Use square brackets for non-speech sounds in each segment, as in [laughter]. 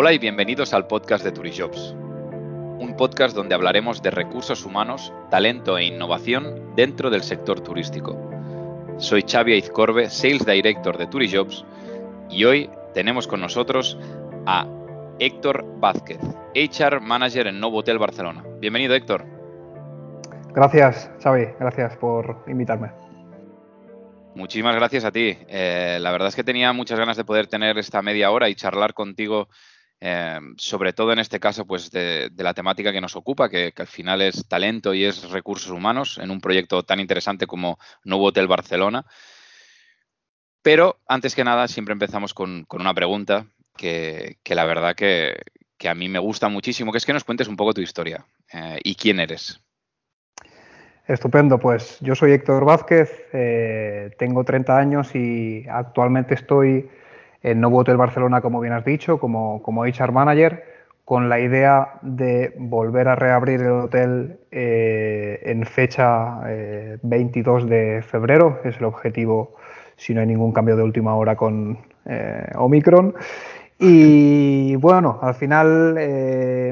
Hola y bienvenidos al podcast de Turijobs, un podcast donde hablaremos de recursos humanos, talento e innovación dentro del sector turístico. Soy Xavi Aizcorbe, Sales Director de Turijobs, y hoy tenemos con nosotros a Héctor Vázquez, HR Manager en Novo Hotel Barcelona. Bienvenido, Héctor. Gracias, Xavi. Gracias por invitarme. Muchísimas gracias a ti. Eh, la verdad es que tenía muchas ganas de poder tener esta media hora y charlar contigo Em, sobre todo en este caso, pues de, la temática que nos ocupa, que, al final es talento y es recursos humanos en un proyecto tan interesante como Nuevo Hotel Barcelona. Pero antes que nada, siempre empezamos con, una pregunta que, la verdad que, a mí me gusta muchísimo, que es que nos cuentes un poco tu historia eh, y quién eres. Estupendo, pues yo soy Héctor Vázquez, eh, tengo 30 años y actualmente estoy en Novo Hotel Barcelona, como bien has dicho, como, como HR Manager, con la idea de volver a reabrir el hotel eh, en fecha 22 eh, de febrero, es el objetivo si no hay ningún cambio de última hora con eh, Omicron. Y bueno, al final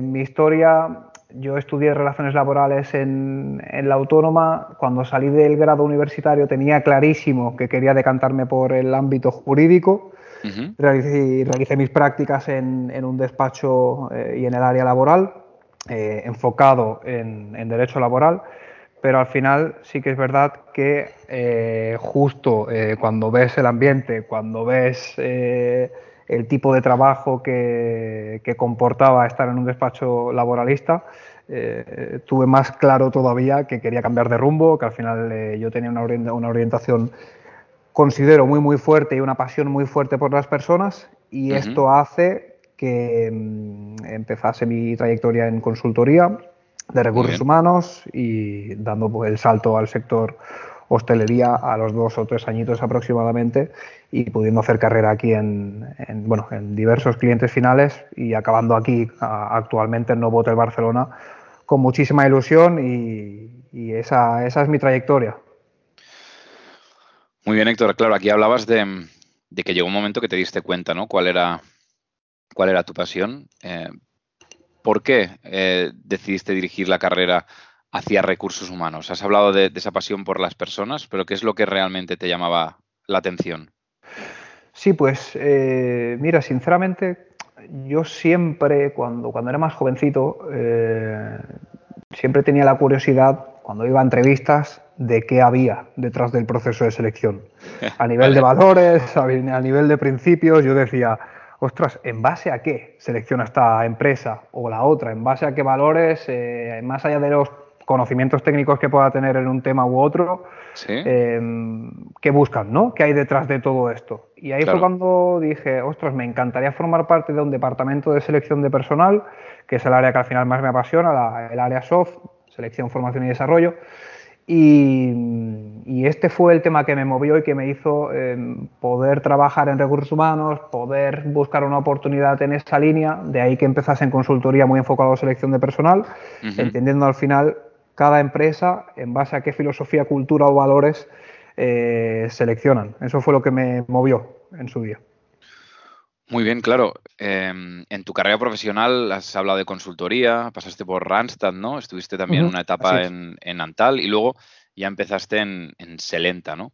mi historia, yo estudié relaciones laborales en, la autónoma, cuando salí del grado universitario tenía clarísimo que quería decantarme por el ámbito jurídico realicé, mis prácticas en, un despacho eh, y en el área laboral, eh, enfocado en, derecho laboral, pero al final sí que es verdad que eh, justo cuando ves el ambiente, cuando ves el tipo de trabajo que, comportaba estar en un despacho laboralista, tuve más claro todavía que quería cambiar de rumbo, que al final yo tenía una, una orientación considero muy muy fuerte y una pasión muy fuerte por las personas y esto hace que mm, empezase mi trayectoria en consultoría de recursos humanos y dando pues, el salto al sector hostelería a los dos o tres añitos aproximadamente y pudiendo hacer carrera aquí en, bueno, en diversos clientes finales y acabando aquí actualmente en Novo Hotel Barcelona con muchísima ilusión y, y esa, esa es mi trayectoria. Muy bien, Héctor. Claro, aquí hablabas de, que llegó un momento que te diste cuenta, ¿no? ¿Cuál era, cuál era tu pasión? Eh, ¿Por qué eh, decidiste dirigir la carrera hacia recursos humanos? Has hablado de, esa pasión por las personas, pero ¿qué es lo que realmente te llamaba la atención? Sí, pues eh, mira, sinceramente, yo siempre, cuando, cuando era más jovencito, siempre tenía la curiosidad, cuando iba a entrevistas, de qué había detrás del proceso de selección. [laughs] A nivel de valores, a nivel de principios, yo decía, ostras, ¿en base a qué selecciona esta empresa o la otra? ¿En base a qué valores, eh, más allá de los conocimientos técnicos que pueda tener en un tema u otro, em, qué buscan, ¿no? ¿Qué hay detrás de todo esto? Y ahí fue cuando dije, ostras, me encantaría formar parte de un departamento de selección de personal, que es el área que al final más me apasiona, el área soft, selección, formación y desarrollo. Y, este fue el tema que me movió y que me hizo em, poder trabajar en recursos humanos, poder buscar una oportunidad en esa línea, de ahí que empezase en consultoría muy enfocado a selección de personal, entendiendo al final cada empresa en base a qué filosofía, cultura o valores eh, seleccionan. Eso fue lo que me movió en su día. Muy bien, claro. Em, en tu carrera profesional has hablado de consultoría, pasaste por Randstad, ¿no? Estuviste también una etapa en, en, Antal y luego ya empezaste en, en Selenta, ¿no?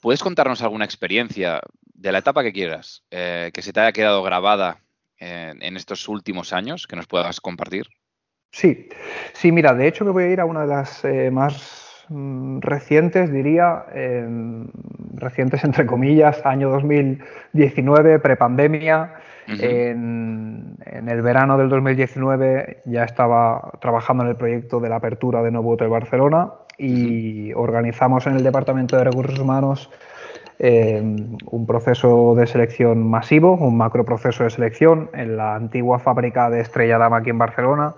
¿Puedes contarnos alguna experiencia de la etapa que quieras, eh, que se te haya quedado grabada en estos últimos años, que nos puedas compartir? Sí, sí, mira, de hecho me voy a ir a una de las eh, más Mm, recientes, diría, em, recientes entre comillas, año 2019, prepandemia. en, en, el verano del 2019 ya estaba trabajando en el proyecto de la apertura de Nuevo Hotel Barcelona y organizamos en el Departamento de Recursos Humanos em, un proceso de selección masivo, un macro proceso de selección en la antigua fábrica de Estrella Dama aquí en Barcelona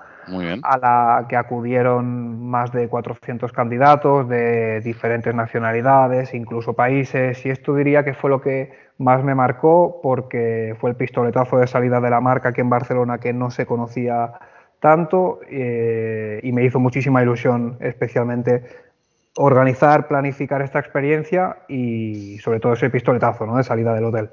a la que acudieron más de 400 candidatos de diferentes nacionalidades, incluso países, y esto diría que fue lo que más me marcó porque fue el pistoletazo de salida de la marca aquí en Barcelona que no se conocía tanto eh, y me hizo muchísima ilusión especialmente organizar, planificar esta experiencia y sobre todo ese pistoletazo ¿no? de salida del hotel.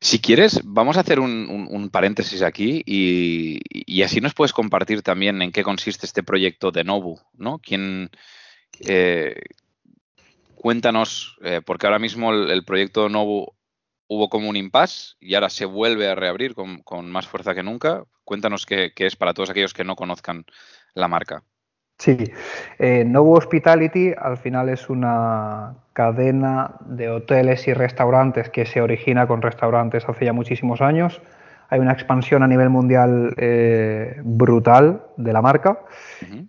Si quieres, vamos a hacer un, paréntesis aquí y, así nos puedes compartir también en qué consiste este proyecto de Nobu, ¿no? ¿Quién, eh, cuéntanos, eh, porque ahora mismo el, proyecto Nobu hubo como un impasse y ahora se vuelve a reabrir con, más fuerza que nunca. Cuéntanos qué, es para todos aquellos que no conozcan la marca. Sí, eh, Nobu Hospitality al final es una cadena de hoteles y restaurantes que se origina con restaurantes hace ya muchísimos años. Hay una expansión a nivel mundial eh, brutal de la marca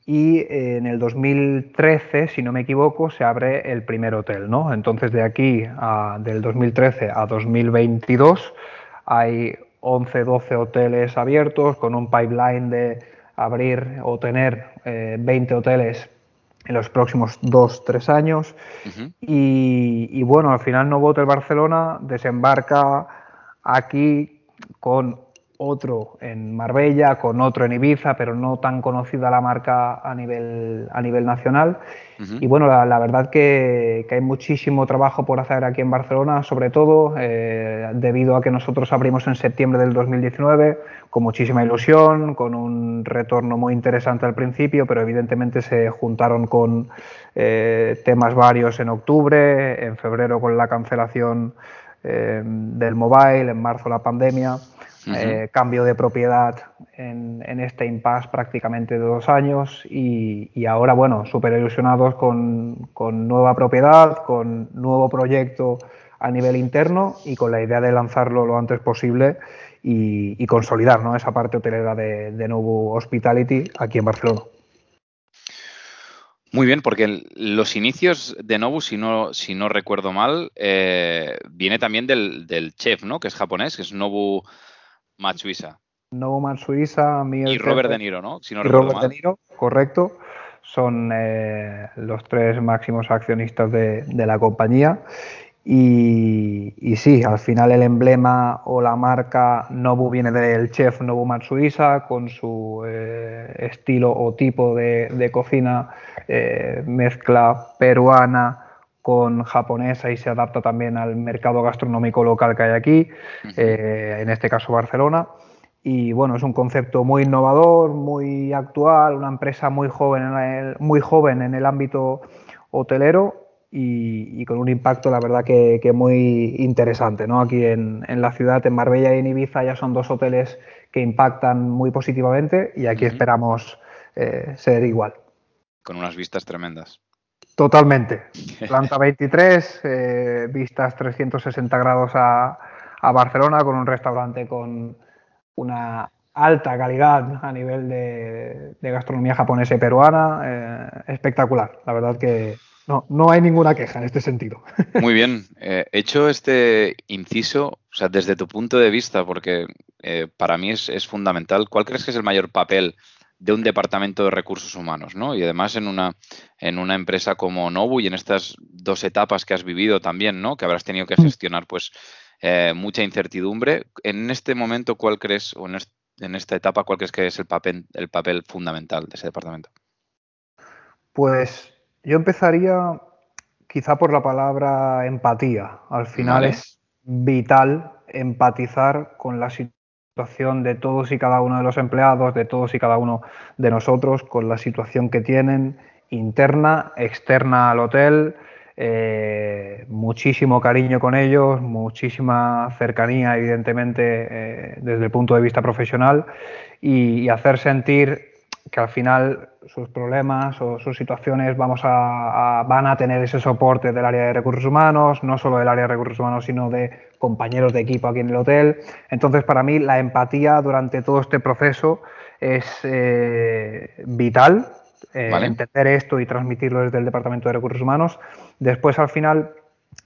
y eh, en el 2013, si no me equivoco, se abre el primer hotel. ¿no? Entonces de aquí, a, del 2013 a 2022, hay 11, 12 hoteles abiertos con un pipeline de abrir o tener 20 hoteles en los próximos dos, tres años. y, bueno, al final Novo Hotel Barcelona desembarca aquí con otro en Marbella, con otro en Ibiza, pero no tan conocida la marca a nivel, a nivel nacional. Y bueno, la, verdad que, hay muchísimo trabajo por hacer aquí en Barcelona, sobre todo eh, debido a que nosotros abrimos en septiembre del 2019 con muchísima ilusión, con un retorno muy interesante al principio, pero evidentemente se juntaron con eh, temas varios en octubre, en febrero con la cancelación eh, del mobile, en marzo la pandemia. Eh, cambio de propiedad en, este impasse prácticamente de dos años y, ahora, bueno, súper ilusionados con, nueva propiedad, con nuevo proyecto a nivel interno y con la idea de lanzarlo lo antes posible y, consolidar ¿no? esa parte hotelera de, de Novo Hospitality aquí en Barcelona. Muy bien, porque los inicios de Nobu, si no, si no recuerdo mal, eh, viene también del, del, chef, ¿no? Que es japonés, que es Nobu Matsuisa. Nobu Matsuisa, Miguel. Y Robert De Niro, ¿no? Si no Robert De Niro, correcto. Son eh, los tres máximos accionistas de, la compañía. Y, sí, al final el emblema o la marca Nobu viene del chef Nobu Matsuisa con su eh, estilo o tipo de, cocina eh, mezcla peruana con japonesa y se adapta también al mercado gastronómico local que hay aquí, eh, en este caso Barcelona. Y bueno, es un concepto muy innovador, muy actual, una empresa muy joven en el, muy joven en el ámbito hotelero y, con un impacto, la verdad, que, muy interesante. ¿no? Aquí en, la ciudad, en Marbella y en Ibiza, ya son dos hoteles que impactan muy positivamente y aquí esperamos eh, ser igual. Con unas vistas tremendas. Totalmente. [laughs] Planta 23, eh, vistas 360 grados a, Barcelona con un restaurante con una alta calidad a nivel de, gastronomía japonesa y peruana. Eh, espectacular. La verdad que no, no hay ninguna queja en este sentido. [laughs] Muy bien. Eh, hecho este inciso, o sea, desde tu punto de vista, porque para mí es, es fundamental, ¿cuál crees que es el mayor papel de un departamento de recursos humanos, ¿no? Y además en una, en una empresa como Nobu y en estas dos etapas que has vivido también, ¿no? Que habrás tenido que mm. gestionar, pues, eh, mucha incertidumbre. En este momento, ¿cuál crees, o en, esta etapa, cuál crees que es el papel, el papel fundamental de ese departamento? Pues yo empezaría quizá por la palabra empatía. Al final es vital empatizar con la situación de todos y cada uno de los empleados, de todos y cada uno de nosotros, con la situación que tienen interna, externa al hotel, eh, muchísimo cariño con ellos, muchísima cercanía, evidentemente, eh, desde el punto de vista profesional, y, hacer sentir que al final sus problemas o sus situaciones vamos a, van a tener ese soporte del área de recursos humanos, no solo del área de recursos humanos, sino de compañeros de equipo aquí en el hotel. Entonces, para mí, la empatía durante todo este proceso es eh, vital, eh, entender esto y transmitirlo desde el Departamento de Recursos Humanos. Después, al final,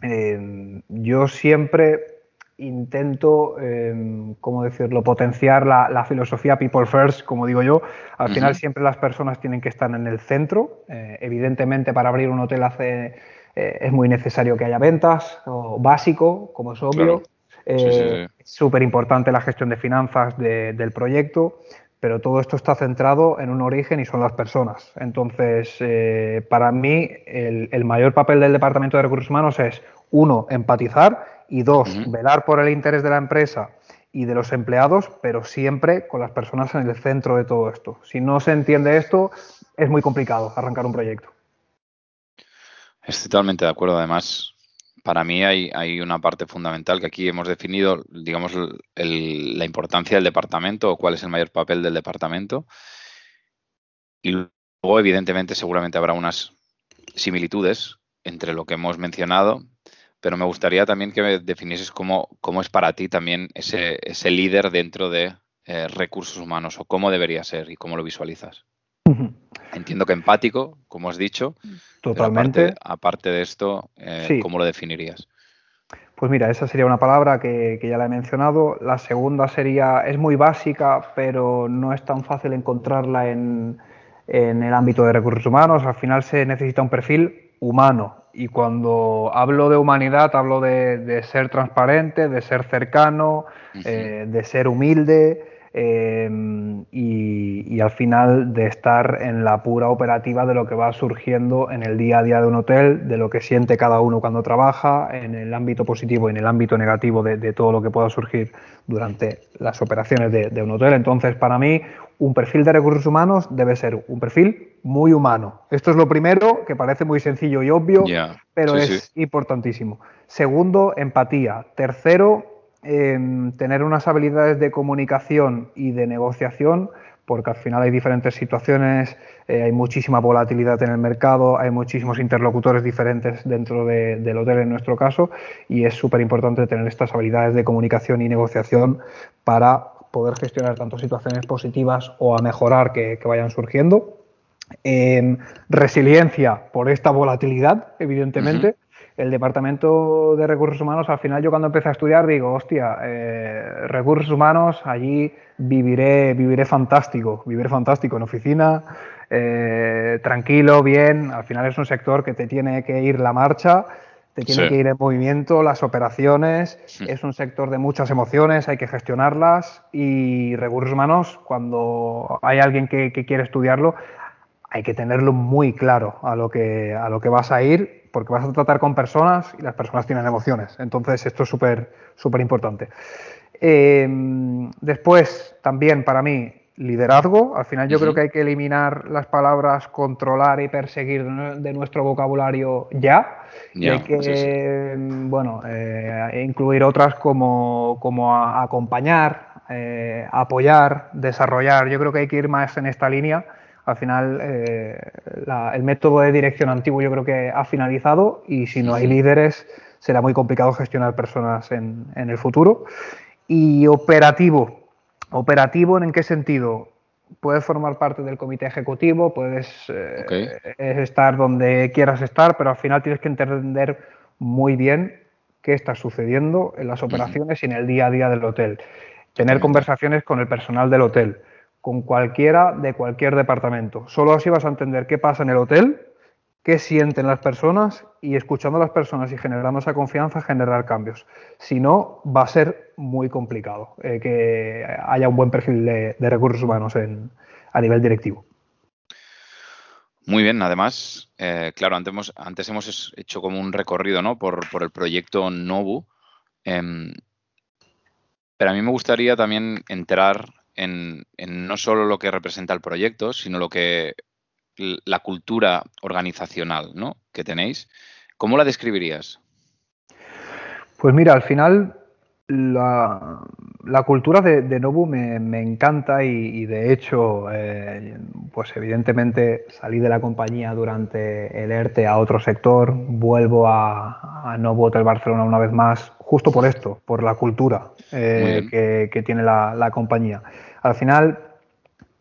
eh, yo siempre intento, eh, ¿cómo decirlo?, potenciar la, filosofía People First, como digo yo. Al final siempre las personas tienen que estar en el centro. Eh, evidentemente para abrir un hotel hace, eh, es muy necesario que haya ventas, o básico, como es obvio. Es súper importante la gestión de finanzas del proyecto, pero todo esto está centrado en un origen y son las personas. Entonces, para mí, el, el mayor papel del Departamento de Recursos Humanos es, uno, empatizar Y dos, velar por el interés de la empresa y de los empleados, pero siempre con las personas en el centro de todo esto. Si no se entiende esto, es muy complicado arrancar un proyecto. Estoy totalmente de acuerdo. Además, para mí hay, una parte fundamental que aquí hemos definido, digamos, la importancia del departamento o cuál es el mayor papel del departamento. Y luego, evidentemente, seguramente habrá unas similitudes entre lo que hemos mencionado, pero me gustaría también que me definieses cómo, cómo es para ti también ese, ese líder dentro de eh, recursos humanos o cómo debería ser y cómo lo visualizas. Entiendo que empático, como has dicho. Totalmente. Aparte, de esto, eh, ¿cómo lo definirías? Pues mira, esa sería una palabra que, ya la he mencionado. La segunda sería, es muy básica, pero no es tan fácil encontrarla en, el ámbito de recursos humanos. Al final se necesita un perfil humano. Y cuando hablo de humanidad, hablo de, ser transparente, de ser cercano, eh, de ser humilde, Em, y, al final de estar en la pura operativa de lo que va surgiendo en el día a día de un hotel, de lo que siente cada uno cuando trabaja, en el ámbito positivo y en el ámbito negativo de, todo lo que pueda surgir durante las operaciones de, un hotel. Entonces, para mí, un perfil de recursos humanos debe ser un perfil muy humano. Esto es lo primero, que parece muy sencillo y obvio, pero es importantísimo. Segundo, empatía. Tercero, tener unas habilidades de comunicación y de negociación, porque al final hay diferentes situaciones, eh, hay muchísima volatilidad en el mercado, hay muchísimos interlocutores diferentes dentro del hotel en nuestro caso, y es súper importante tener estas habilidades de comunicación y negociación para poder gestionar tanto situaciones positivas o a mejorar que, vayan surgiendo. Resiliencia por esta volatilidad, evidentemente el departamento de recursos humanos, al final yo cuando empecé a estudiar digo, hostia, eh, recursos humanos, allí viviré, viviré fantástico, viviré fantástico en oficina, eh, tranquilo, bien, al final es un sector que te tiene que ir la marcha, te tiene que ir en movimiento, las operaciones, es un sector de muchas emociones, hay que gestionarlas y recursos humanos, cuando hay alguien que, que quiere estudiarlo, hay que tenerlo muy claro a lo que, a lo que vas a ir porque vas a tratar con personas y las personas tienen emociones. Entonces, esto es súper súper importante. Eh, después, también para mí, liderazgo. Al final yo creo que hay que eliminar las palabras controlar y perseguir de nuestro vocabulario ya. y hay que, bueno, eh, incluir otras como, como acompañar, eh, apoyar, desarrollar. Yo creo que hay que ir más en esta línea al final eh, el método de dirección antiguo yo creo que ha finalizado y si no hay líderes será muy complicado gestionar personas en, el futuro. Y operativo, operativo en qué sentido? Puedes formar parte del comité ejecutivo, puedes eh, estar donde quieras estar, pero al final tienes que entender muy bien qué está sucediendo en las operaciones y en el día a día del hotel. Tener conversaciones con el personal del hotel con cualquiera de cualquier departamento. Solo así vas a entender qué pasa en el hotel, qué sienten las personas y escuchando a las personas y generando esa confianza generar cambios. Si no, va a ser muy complicado eh, que haya un buen perfil de, recursos humanos a nivel directivo. Muy bien, además, eh, claro, antes hemos, antes hemos hecho como un recorrido ¿no? por, el proyecto Nobu, em, pero a mí me gustaría también entrar en, no solo lo que representa el proyecto, sino lo que la cultura organizacional ¿no? que tenéis. ¿Cómo la describirías? Pues mira, al final la, cultura de, de Nobu me, encanta y, de hecho, eh, pues evidentemente salí de la compañía durante el ERTE a otro sector, vuelvo a, Nobu Hotel Barcelona una vez más, justo por esto, por la cultura eh, que, tiene la compañía. Al final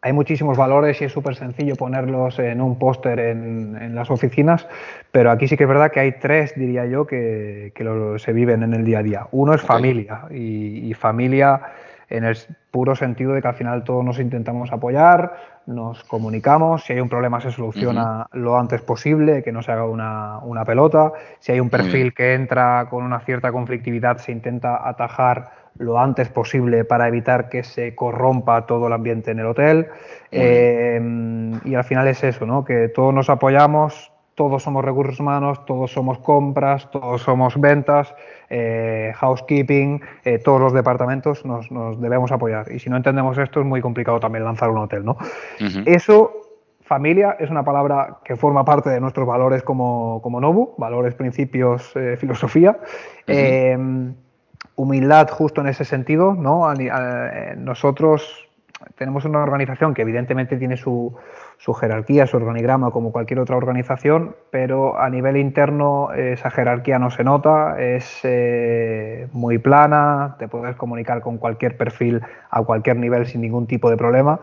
hay muchísimos valores y es súper sencillo ponerlos en un póster en, las oficinas, pero aquí sí que es verdad que hay tres, diría yo, que, se viven en el día a día. Uno es familia y, familia en el puro sentido de que al final todos nos intentamos apoyar, nos comunicamos, si hay un problema se soluciona lo antes posible, que no se haga una pelota, si hay un perfil que entra con una cierta conflictividad se intenta atajar lo antes posible para evitar que se corrompa todo el ambiente en el hotel. Eh, y al final es eso, ¿no? que todos nos apoyamos, todos somos recursos humanos, todos somos compras, todos somos ventas, eh, housekeeping, eh, todos los departamentos nos, debemos apoyar. Y si no entendemos esto es muy complicado también lanzar un hotel, ¿no? Eso, familia, es una palabra que forma parte de nuestros valores como, como Nobu, valores, principios, eh, filosofía. Humildad justo en ese sentido, ¿no? nosotros tenemos una organización que evidentemente tiene su, su jerarquía, su organigrama, como cualquier otra organización, pero a nivel interno esa jerarquía no se nota, es eh, muy plana, te puedes comunicar con cualquier perfil a cualquier nivel sin ningún tipo de problema.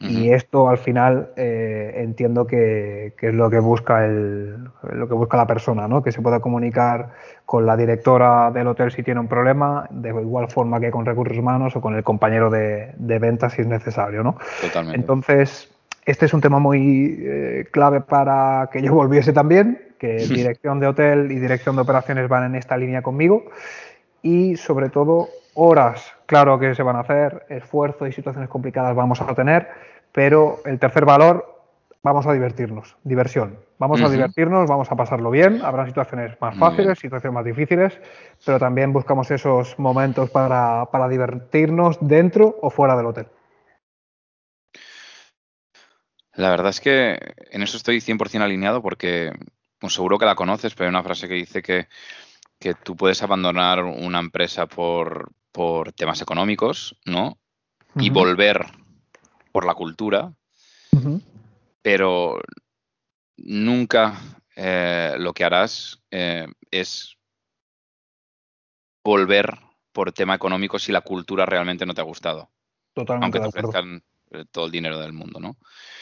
Y esto al final eh, entiendo que, es lo que busca el, lo que busca la persona, ¿no? que se pueda comunicar con la directora del hotel si tiene un problema, de igual forma que con recursos humanos o con el compañero de, de ventas si es necesario. ¿no? Totalmente. Entonces, este es un tema muy eh, clave para que yo volviese también, que [laughs] dirección de hotel y dirección de operaciones van en esta línea conmigo. Y sobre todo, horas, claro que se van a hacer, esfuerzo y situaciones complicadas vamos a tener, pero el tercer valor, vamos a divertirnos, diversión. Vamos a divertirnos, vamos a pasarlo bien, habrá situaciones más fáciles, situaciones más difíciles, pero también buscamos esos momentos para, para divertirnos dentro o fuera del hotel. La verdad es que en eso estoy 100% alineado porque pues seguro que la conoces, pero hay una frase que dice que, tú puedes abandonar una empresa por, temas económicos, ¿no? Y volver por la cultura, pero nunca eh, lo que harás eh, es volver por tema económico si la cultura realmente no te ha gustado. Totalmente. Aunque te ofrezcan eh, todo el dinero del mundo, ¿no?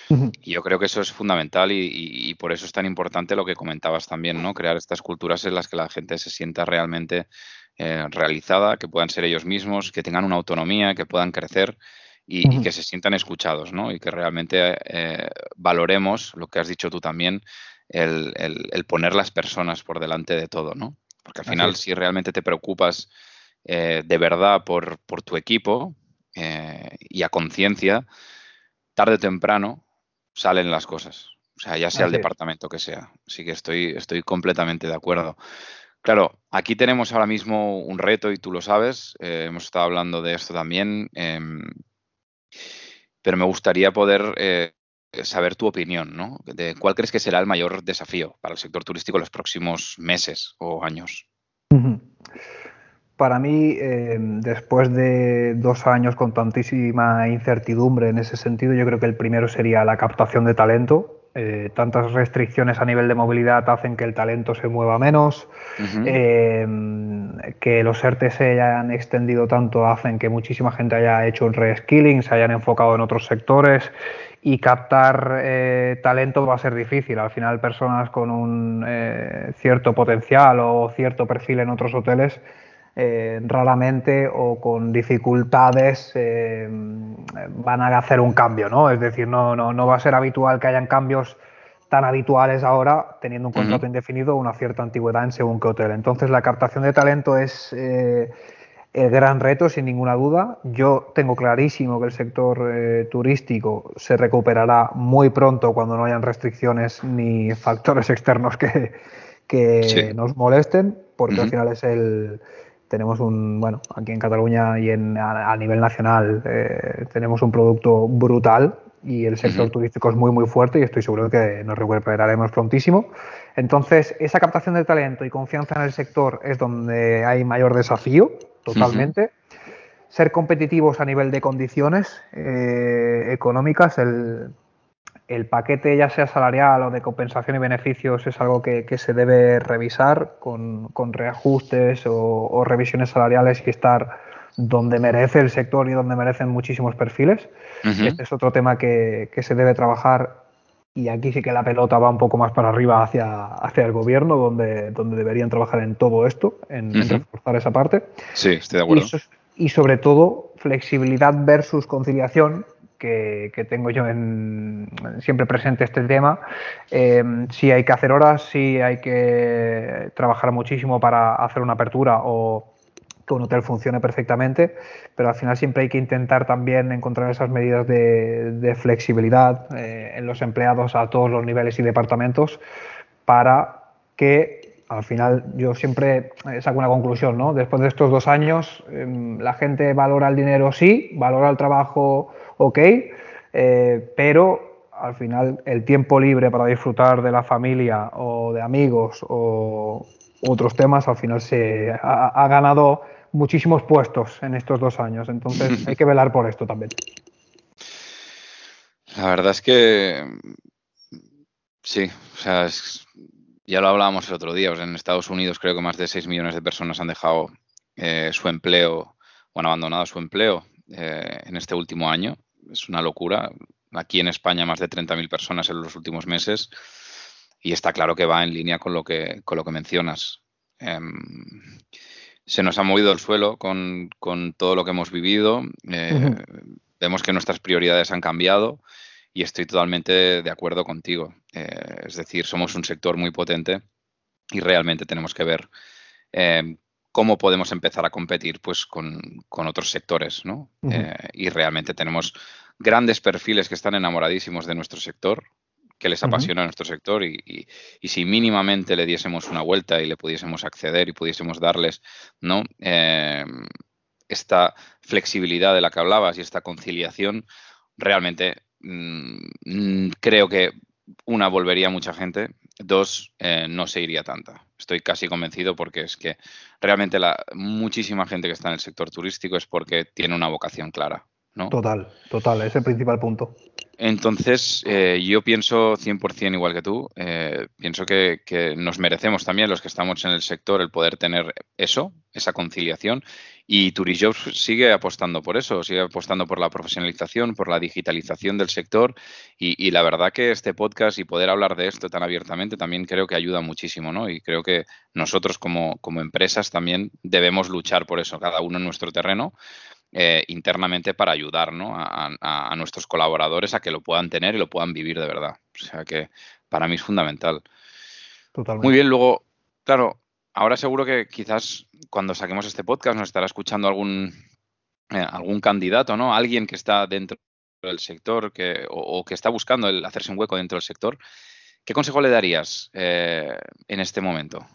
Y yo creo que eso es fundamental y, por eso es tan importante lo que comentabas también, ¿no? Crear estas culturas en las que la gente se sienta realmente eh, realizada, que puedan ser ellos mismos, que tengan una autonomía, que puedan crecer y, que se sientan escuchados, ¿no? Y que realmente eh, valoremos lo que has dicho tú también, el, poner las personas por delante de todo, ¿no? Porque al final, si realmente te preocupas eh, de verdad por, por tu equipo y a conciencia, tarde o temprano salen las cosas. O sea, ya sea el departamento que sea. Así que estoy, estoy completamente de acuerdo. Claro, aquí tenemos ahora mismo un reto y tú lo sabes. Eh, hemos estado hablando de esto también. Em, pero me gustaría poder eh, saber tu opinión, ¿no? De cuál crees que será el mayor desafío para el sector turístico en los próximos meses o años. Para mí, eh, después de dos años con tantísima incertidumbre en ese sentido, yo creo que el primero sería la captación de talento. Eh, tantas restricciones a nivel de movilidad hacen que el talento se mueva menos, eh, que los ERTE se hayan extendido tanto hacen que muchísima gente haya hecho un reskilling, se hayan enfocado en otros sectores y captar talento va a ser difícil. Al final, personas con un cierto potencial o cierto perfil en otros hoteles eh, raramente o con dificultades eh, van a hacer un cambio, ¿no? Es decir, no, no, no, va a ser habitual que hayan cambios tan habituales ahora, teniendo un contrato indefinido o una cierta antigüedad en según qué hotel. Entonces, la captación de talento es eh, el gran reto, sin ninguna duda. Yo tengo clarísimo que el sector turístico se recuperará muy pronto cuando no hayan restricciones ni factores [laughs] externos que, que nos molesten, porque al final es el tenemos un, bueno, aquí en Cataluña y en, a, nivel nacional eh, tenemos un producto brutal y el sector turístico es muy, muy fuerte y estoy seguro de que nos recuperaremos prontísimo. Entonces, esa captación de talento y confianza en el sector es donde hay mayor desafío, totalmente. Ser competitivos a nivel de condiciones eh, económicas, el, el paquete, ya sea salarial o de compensación y beneficios, es algo que, se debe revisar con, reajustes o, revisiones salariales y estar donde merece el sector y donde merecen muchísimos perfiles. Este es otro tema que, se debe trabajar y aquí sí que la pelota va un poco más para arriba hacia, hacia el gobierno, donde, donde deberían trabajar en todo esto, en, reforzar esa parte. Sí, estoy de acuerdo. y sobre todo, flexibilidad versus conciliación, que, tengo yo en, siempre presente este tema. Eh, si hay que hacer horas, si hay que trabajar muchísimo para hacer una apertura o que un hotel funcione perfectamente, pero al final siempre hay que intentar también encontrar esas medidas de, flexibilidad eh, en los empleados a todos los niveles y departamentos para que al final yo siempre saco una conclusión, ¿no? Después de estos dos años, em, la gente valora el dinero sí, valora el trabajo ok, eh, pero al final el tiempo libre para disfrutar de la familia o de amigos o otros temas, al final se ha ganado muchísimos puestos en estos dos años. Entonces [laughs] hay que velar por esto también. La verdad es que sí, o sea, ya lo hablábamos el otro día. en Estados Unidos creo que más de 6 millones de personas han dejado eh, su empleo o han abandonado su empleo eh, en este último año. Es una locura. Aquí en España más de 30.000 personas en los últimos meses y está claro que va en línea con lo que, con lo que mencionas. Em, se nos ha movido el suelo con, todo lo que hemos vivido. Eh, vemos que nuestras prioridades han cambiado y estoy totalmente de acuerdo contigo. Eh, es decir, somos un sector muy potente y realmente tenemos que ver eh, cómo podemos empezar a competir pues, con, otros sectores. ¿no? y realmente tenemos grandes perfiles que están enamoradísimos de nuestro sector, que les apasiona nuestro sector y, si mínimamente le diésemos una vuelta y le pudiésemos acceder y pudiésemos darles ¿no? Em, esta flexibilidad de la que hablabas y esta conciliación, realmente mm, creo que una volvería mucha gente, dos eh, no se iría tanta. Estoy casi convencido porque es que realmente la muchísima gente que está en el sector turístico es porque tiene una vocación clara. ¿No? Total, total, es el principal punto. Entonces, eh, yo pienso 100% igual que tú. Eh, pienso que, nos merecemos también, los que estamos en el sector, el poder tener eso, esa conciliación. Y Turijobs sigue apostando por eso, sigue apostando por la profesionalización, por la digitalización del sector. Y, la verdad que este podcast y poder hablar de esto tan abiertamente también creo que ayuda muchísimo, ¿no? Y creo que nosotros como, como empresas también debemos luchar por eso, cada uno en nuestro terreno eh, internamente para ayudar a, nuestros colaboradores a que lo puedan tener y lo puedan vivir de verdad. O sea que para mí es fundamental. Muy bien, luego, claro, ahora seguro que quizás cuando saquemos este podcast nos estará escuchando algún, eh, algún candidato, ¿no? Alguien que está dentro del sector que, o, que está buscando el hacerse un hueco dentro del sector. ¿Qué consejo le darías eh, en este momento?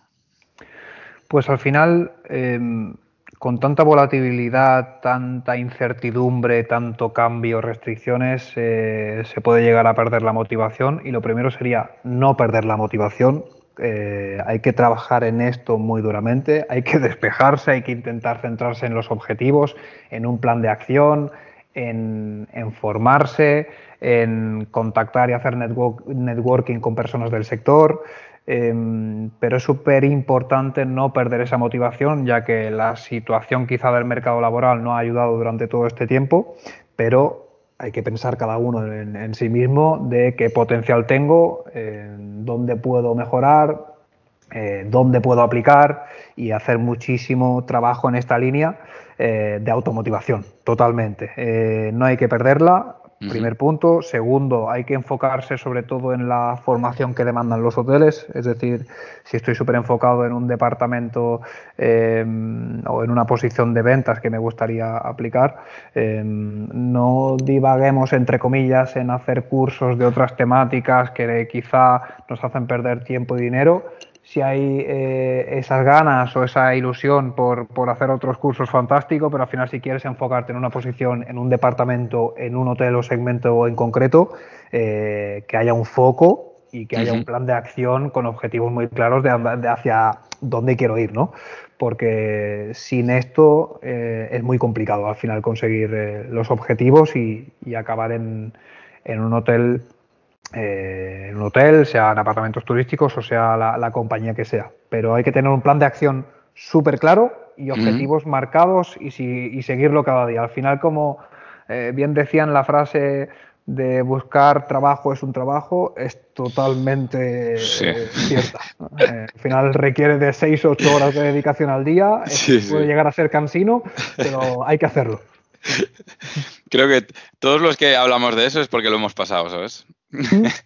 Pues al final, em, con tanta volatilidad, tanta incertidumbre, tanto cambio, restricciones, eh, se puede llegar a perder la motivación y lo primero sería no perder la motivación. Eh, hay que trabajar en esto muy duramente, [laughs] hay que despejarse, hay que intentar centrarse en los objetivos, en un plan de acción, en, en formarse, en contactar y hacer networking con personas del sector. Em, pero es súper importante no perder esa motivación, ya que la situación quizá del mercado laboral no ha ayudado durante todo este tiempo, pero hay que pensar cada uno en, sí mismo de qué potencial tengo, dónde puedo mejorar, eh, dónde puedo aplicar y hacer muchísimo trabajo en esta línea eh, de automotivación, totalmente. Eh, no hay que perderla, Primer punto. Segundo, hay que enfocarse sobre todo en la formación que demandan los hoteles. Es decir, si estoy súper enfocado en un departamento eh, o en una posición de ventas que me gustaría aplicar, eh, no divaguemos, entre comillas, en hacer cursos de otras temáticas que quizá nos hacen perder tiempo y dinero si hay eh, esas ganas o esa ilusión por, hacer otros cursos, fantástico, pero al final si quieres enfocarte en una posición, en un departamento, en un hotel o segmento en concreto, eh, que haya un foco y que haya un plan de acción con objetivos muy claros de, hacia dónde quiero ir, ¿no? Porque sin esto eh, es muy complicado al final conseguir los objetivos y, acabar en, en un hotel eh, en un hotel, sea en apartamentos turísticos o sea la, compañía que sea. Pero hay que tener un plan de acción súper claro y objetivos marcados y, y, seguirlo cada día. Al final, como eh, bien decían la frase de buscar trabajo es un trabajo, es totalmente eh, cierta. al final requiere de 6 o 8 horas de dedicación al día, puede llegar a ser cansino, pero hay que hacerlo. [laughs] Creo que todos los que hablamos de eso es porque lo hemos pasado, ¿sabes? [laughs]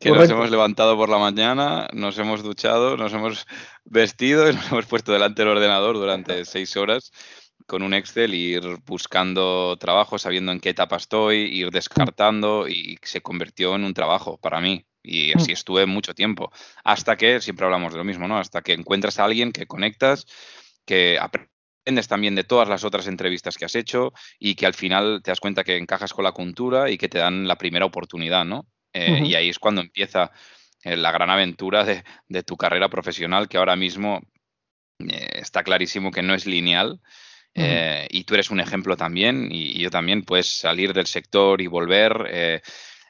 que nos hemos levantado por la mañana, nos hemos duchado, nos hemos vestido y nos [laughs] hemos puesto delante del ordenador durante seis horas con un Excel, ir buscando trabajo, sabiendo en qué etapa estoy, ir descartando y se convirtió en un trabajo para mí. Y así mm. estuve mucho tiempo. Hasta que, siempre hablamos de lo mismo, ¿no? Hasta que encuentras a alguien que conectas, que aprendes también de todas las otras entrevistas que has hecho y que al final te das cuenta que encajas con la cultura y que te dan la primera oportunidad, ¿no? Eh, y ahí es cuando empieza eh, la gran aventura de, tu carrera profesional, que ahora mismo eh, está clarísimo que no es lineal. y tú eres un ejemplo también, y, yo también, puedes salir del sector y volver.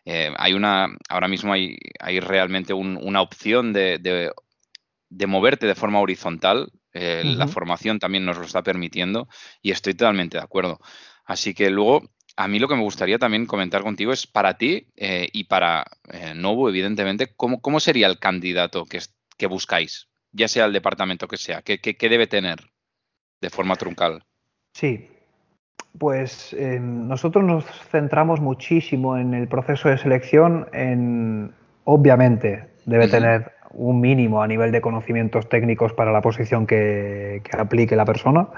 hay una, ahora mismo hay, hay realmente una opción de, de, moverte de forma horizontal. La formación también nos lo está permitiendo y estoy totalmente de acuerdo. Así que luego a mí lo que me gustaría también comentar contigo es para ti eh, y para eh, Novo, evidentemente, ¿cómo, ¿cómo, sería el candidato que, que, buscáis? Ya sea el departamento que sea, ¿qué, qué, debe tener de forma truncal? Sí, pues eh, nosotros nos centramos muchísimo en el proceso de selección, en, obviamente, debe tener un mínimo a nivel de conocimientos técnicos para la posición que, que aplique la persona,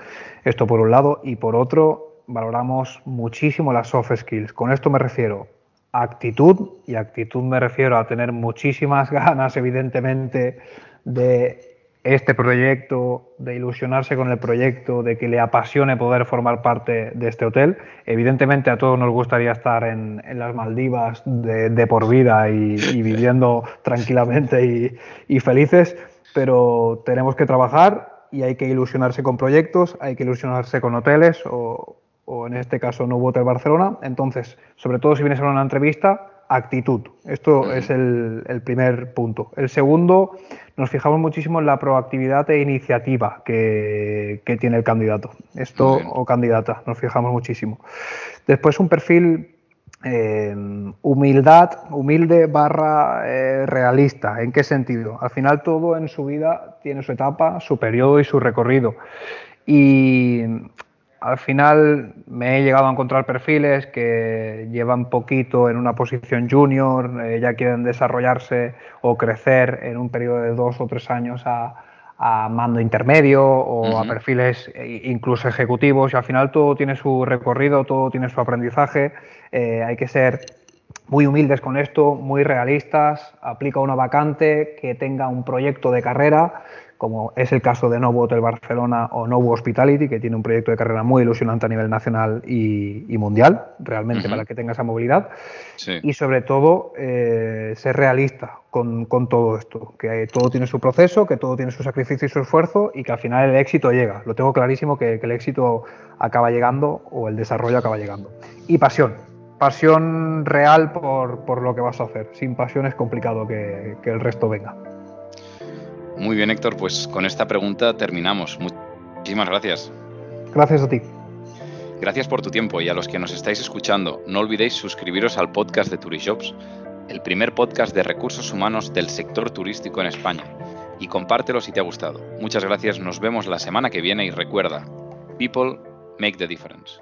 esto por un lado, y por otro, valoramos muchísimo las soft skills. Con esto me refiero a actitud, y actitud me refiero a tener muchísimas [laughs] ganas, evidentemente, de este proyecto, de ilusionarse con el proyecto, de que le apasione poder formar parte de este hotel. Evidentemente a todos nos gustaría estar en, las Maldivas de, por vida y, viviendo [laughs] tranquilamente y felices, pero tenemos que trabajar y hay que ilusionarse con proyectos, hay que ilusionarse con hoteles o, o en este caso no Hotel Barcelona. Entonces, sobre todo si vienes a una entrevista, actitud. Esto es el, primer punto. El segundo, nos fijamos muchísimo en la proactividad e iniciativa que, tiene el candidato. Esto o candidata, nos fijamos muchísimo. Después un perfil eh, humildad, humilde barra eh, realista. ¿En qué sentido? Al final todo en su vida tiene su etapa, su periodo y su recorrido. Y al final me he llegado a encontrar perfiles que llevan poquito en una posición junior, eh, ya quieren desarrollarse o crecer en un periodo de dos o tres años a, mando intermedio o a perfiles eh, incluso ejecutivos. Y al final todo tiene su recorrido, todo tiene su aprendizaje, eh, hay que ser muy humildes con esto, muy realistas, aplica una vacante que tenga un proyecto de carrera como es el caso de Novo Hotel Barcelona o Novo Hospitality, que tiene un proyecto de carrera muy ilusionante a nivel nacional y, mundial, realmente, para que tenga esa movilidad. Y sobre todo, eh, ser realista con, todo esto, que todo tiene su proceso, que todo tiene su sacrificio y su esfuerzo y que al final el éxito llega. Lo tengo clarísimo que, el éxito acaba llegando o el desarrollo acaba llegando. Y pasión, pasión real por, lo que vas a hacer. Sin pasión es complicado que el resto venga. Muy bien, Héctor, pues con esta pregunta terminamos. Muchísimas gracias. Gracias a ti. Gracias por tu tiempo y a los que nos estáis escuchando, no olvidéis suscribiros al podcast de Turishops, el primer podcast de recursos humanos del sector turístico en España. Y compártelo si te ha gustado. Muchas gracias, nos vemos la semana que viene y recuerda, people make the difference.